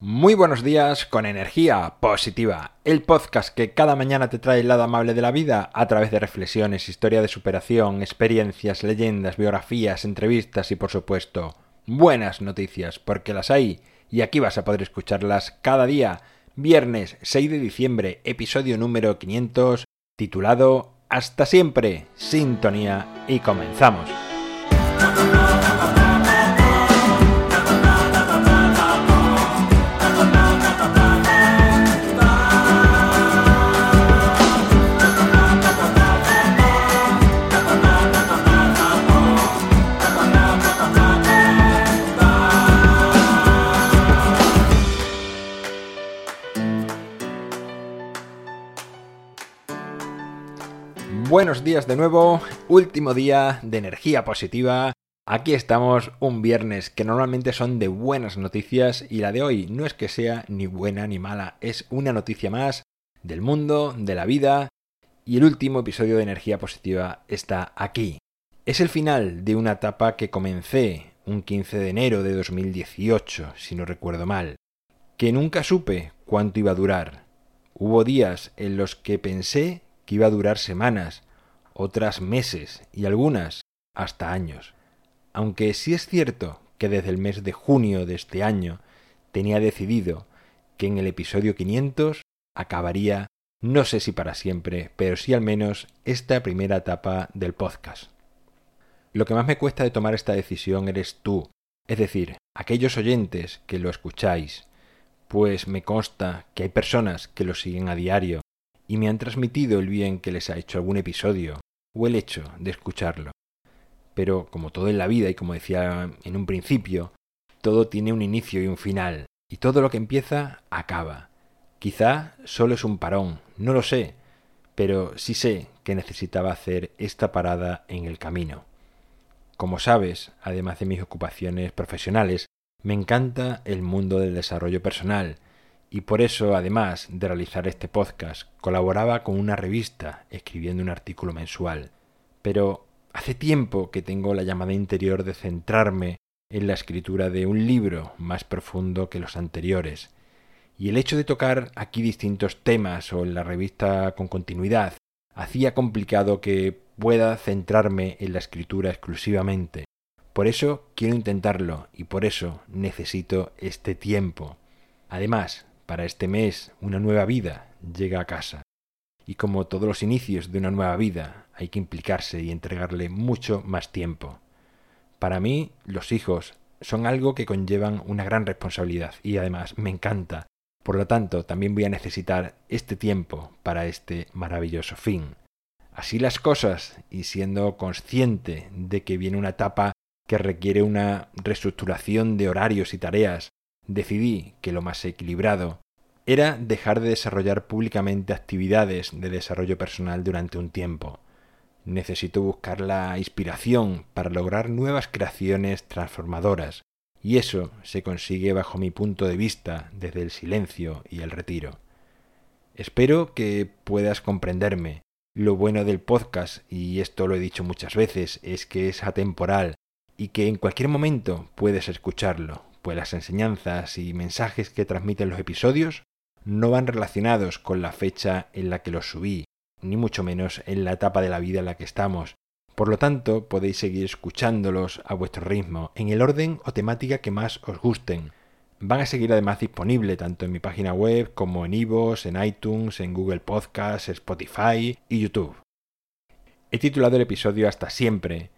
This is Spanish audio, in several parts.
Muy buenos días con energía positiva, el podcast que cada mañana te trae el lado amable de la vida a través de reflexiones, historia de superación, experiencias, leyendas, biografías, entrevistas y por supuesto buenas noticias, porque las hay y aquí vas a poder escucharlas cada día. Viernes 6 de diciembre, episodio número 500, titulado Hasta siempre, sintonía y comenzamos. Buenos días de nuevo, último día de energía positiva. Aquí estamos un viernes que normalmente son de buenas noticias y la de hoy no es que sea ni buena ni mala, es una noticia más del mundo, de la vida y el último episodio de energía positiva está aquí. Es el final de una etapa que comencé un 15 de enero de 2018, si no recuerdo mal, que nunca supe cuánto iba a durar. Hubo días en los que pensé que iba a durar semanas, otras meses y algunas hasta años. Aunque sí es cierto que desde el mes de junio de este año tenía decidido que en el episodio 500 acabaría, no sé si para siempre, pero sí al menos esta primera etapa del podcast. Lo que más me cuesta de tomar esta decisión eres tú, es decir, aquellos oyentes que lo escucháis, pues me consta que hay personas que lo siguen a diario y me han transmitido el bien que les ha hecho algún episodio o el hecho de escucharlo. Pero como todo en la vida y como decía en un principio, todo tiene un inicio y un final, y todo lo que empieza acaba. Quizá solo es un parón, no lo sé, pero sí sé que necesitaba hacer esta parada en el camino. Como sabes, además de mis ocupaciones profesionales, me encanta el mundo del desarrollo personal y por eso, además de realizar este podcast, colaboraba con una revista escribiendo un artículo mensual. Pero hace tiempo que tengo la llamada interior de centrarme en la escritura de un libro más profundo que los anteriores. Y el hecho de tocar aquí distintos temas o en la revista con continuidad hacía complicado que pueda centrarme en la escritura exclusivamente. Por eso quiero intentarlo y por eso necesito este tiempo. Además, para este mes una nueva vida llega a casa. Y como todos los inicios de una nueva vida, hay que implicarse y entregarle mucho más tiempo. Para mí, los hijos son algo que conllevan una gran responsabilidad y además me encanta. Por lo tanto, también voy a necesitar este tiempo para este maravilloso fin. Así las cosas, y siendo consciente de que viene una etapa que requiere una reestructuración de horarios y tareas decidí que lo más equilibrado era dejar de desarrollar públicamente actividades de desarrollo personal durante un tiempo. Necesito buscar la inspiración para lograr nuevas creaciones transformadoras, y eso se consigue bajo mi punto de vista desde el silencio y el retiro. Espero que puedas comprenderme. Lo bueno del podcast, y esto lo he dicho muchas veces, es que es atemporal y que en cualquier momento puedes escucharlo, pues las enseñanzas y mensajes que transmiten los episodios no van relacionados con la fecha en la que los subí, ni mucho menos en la etapa de la vida en la que estamos. Por lo tanto, podéis seguir escuchándolos a vuestro ritmo, en el orden o temática que más os gusten. Van a seguir además disponible tanto en mi página web como en iVoox, en iTunes, en Google Podcasts, Spotify y YouTube. He titulado el episodio Hasta siempre,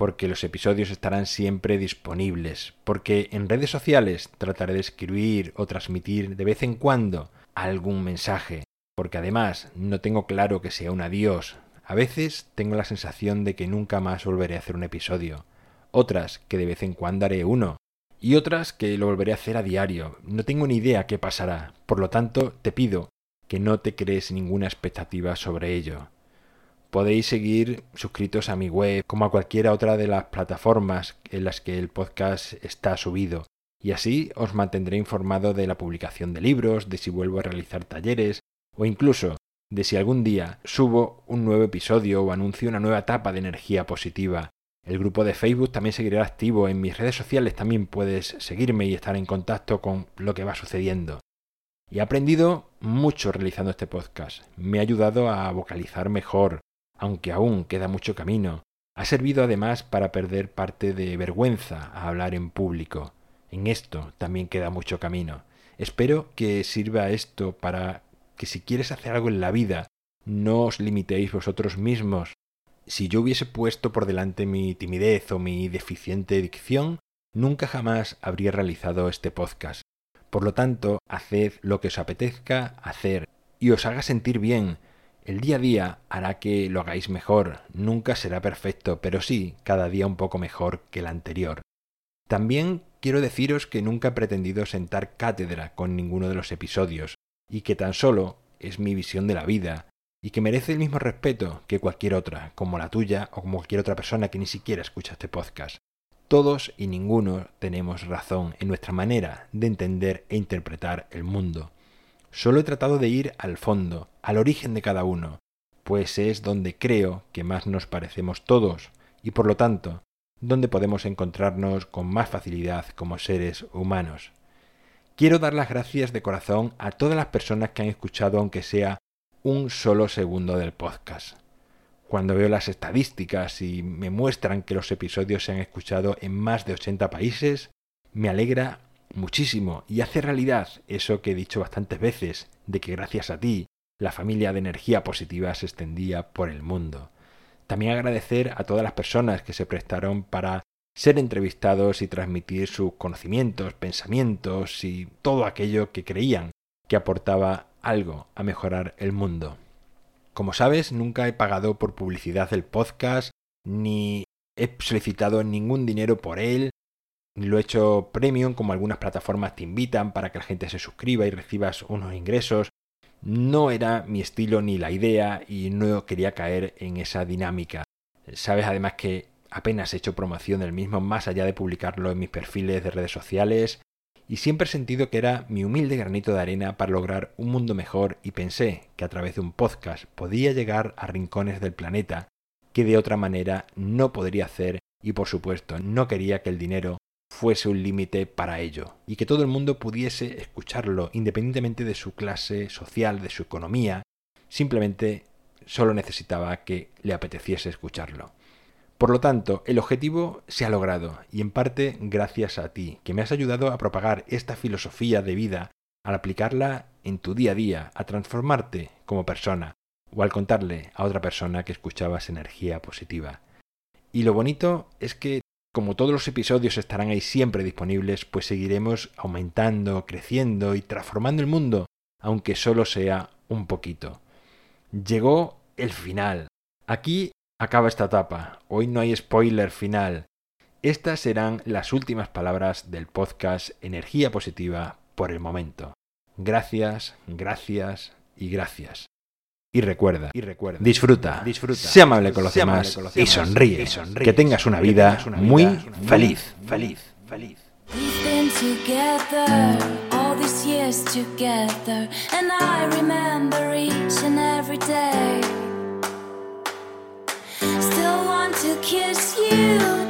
porque los episodios estarán siempre disponibles, porque en redes sociales trataré de escribir o transmitir de vez en cuando algún mensaje, porque además no tengo claro que sea un adiós. A veces tengo la sensación de que nunca más volveré a hacer un episodio, otras que de vez en cuando haré uno, y otras que lo volveré a hacer a diario. No tengo ni idea qué pasará, por lo tanto te pido que no te crees ninguna expectativa sobre ello podéis seguir suscritos a mi web como a cualquiera otra de las plataformas en las que el podcast está subido. Y así os mantendré informado de la publicación de libros, de si vuelvo a realizar talleres o incluso de si algún día subo un nuevo episodio o anuncio una nueva etapa de energía positiva. El grupo de Facebook también seguirá activo. En mis redes sociales también puedes seguirme y estar en contacto con lo que va sucediendo. Y he aprendido mucho realizando este podcast. Me ha ayudado a vocalizar mejor, aunque aún queda mucho camino. Ha servido además para perder parte de vergüenza a hablar en público. En esto también queda mucho camino. Espero que sirva esto para que si quieres hacer algo en la vida, no os limitéis vosotros mismos si yo hubiese puesto por delante mi timidez o mi deficiente dicción, nunca jamás habría realizado este podcast. Por lo tanto, haced lo que os apetezca hacer y os haga sentir bien. El día a día hará que lo hagáis mejor. Nunca será perfecto, pero sí cada día un poco mejor que el anterior. También quiero deciros que nunca he pretendido sentar cátedra con ninguno de los episodios, y que tan solo es mi visión de la vida, y que merece el mismo respeto que cualquier otra, como la tuya o como cualquier otra persona que ni siquiera escucha este podcast. Todos y ninguno tenemos razón en nuestra manera de entender e interpretar el mundo. Solo he tratado de ir al fondo, al origen de cada uno, pues es donde creo que más nos parecemos todos y por lo tanto donde podemos encontrarnos con más facilidad como seres humanos. Quiero dar las gracias de corazón a todas las personas que han escuchado aunque sea un solo segundo del podcast. Cuando veo las estadísticas y me muestran que los episodios se han escuchado en más de 80 países, me alegra muchísimo y hace realidad eso que he dicho bastantes veces, de que gracias a ti la familia de energía positiva se extendía por el mundo. También agradecer a todas las personas que se prestaron para ser entrevistados y transmitir sus conocimientos, pensamientos y todo aquello que creían que aportaba algo a mejorar el mundo. Como sabes, nunca he pagado por publicidad el podcast, ni he solicitado ningún dinero por él, lo he hecho premium como algunas plataformas te invitan para que la gente se suscriba y recibas unos ingresos. No era mi estilo ni la idea y no quería caer en esa dinámica. Sabes además que apenas he hecho promoción del mismo más allá de publicarlo en mis perfiles de redes sociales y siempre he sentido que era mi humilde granito de arena para lograr un mundo mejor y pensé que a través de un podcast podía llegar a rincones del planeta que de otra manera no podría hacer y por supuesto no quería que el dinero fuese un límite para ello y que todo el mundo pudiese escucharlo independientemente de su clase social, de su economía, simplemente solo necesitaba que le apeteciese escucharlo. Por lo tanto, el objetivo se ha logrado, y en parte gracias a ti, que me has ayudado a propagar esta filosofía de vida, al aplicarla en tu día a día, a transformarte como persona, o al contarle a otra persona que escuchabas energía positiva. Y lo bonito es que, como todos los episodios estarán ahí siempre disponibles, pues seguiremos aumentando, creciendo y transformando el mundo, aunque solo sea un poquito. Llegó el final. Aquí acaba esta etapa. Hoy no hay spoiler final. Estas serán las últimas palabras del podcast Energía Positiva por el momento. Gracias, gracias y gracias. Y recuerda, y recuerda, disfruta, disfruta, sé amable con los demás y, sonríe, Que tengas una vida, muy, feliz, feliz, feliz. to kiss you,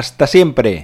Hasta siempre.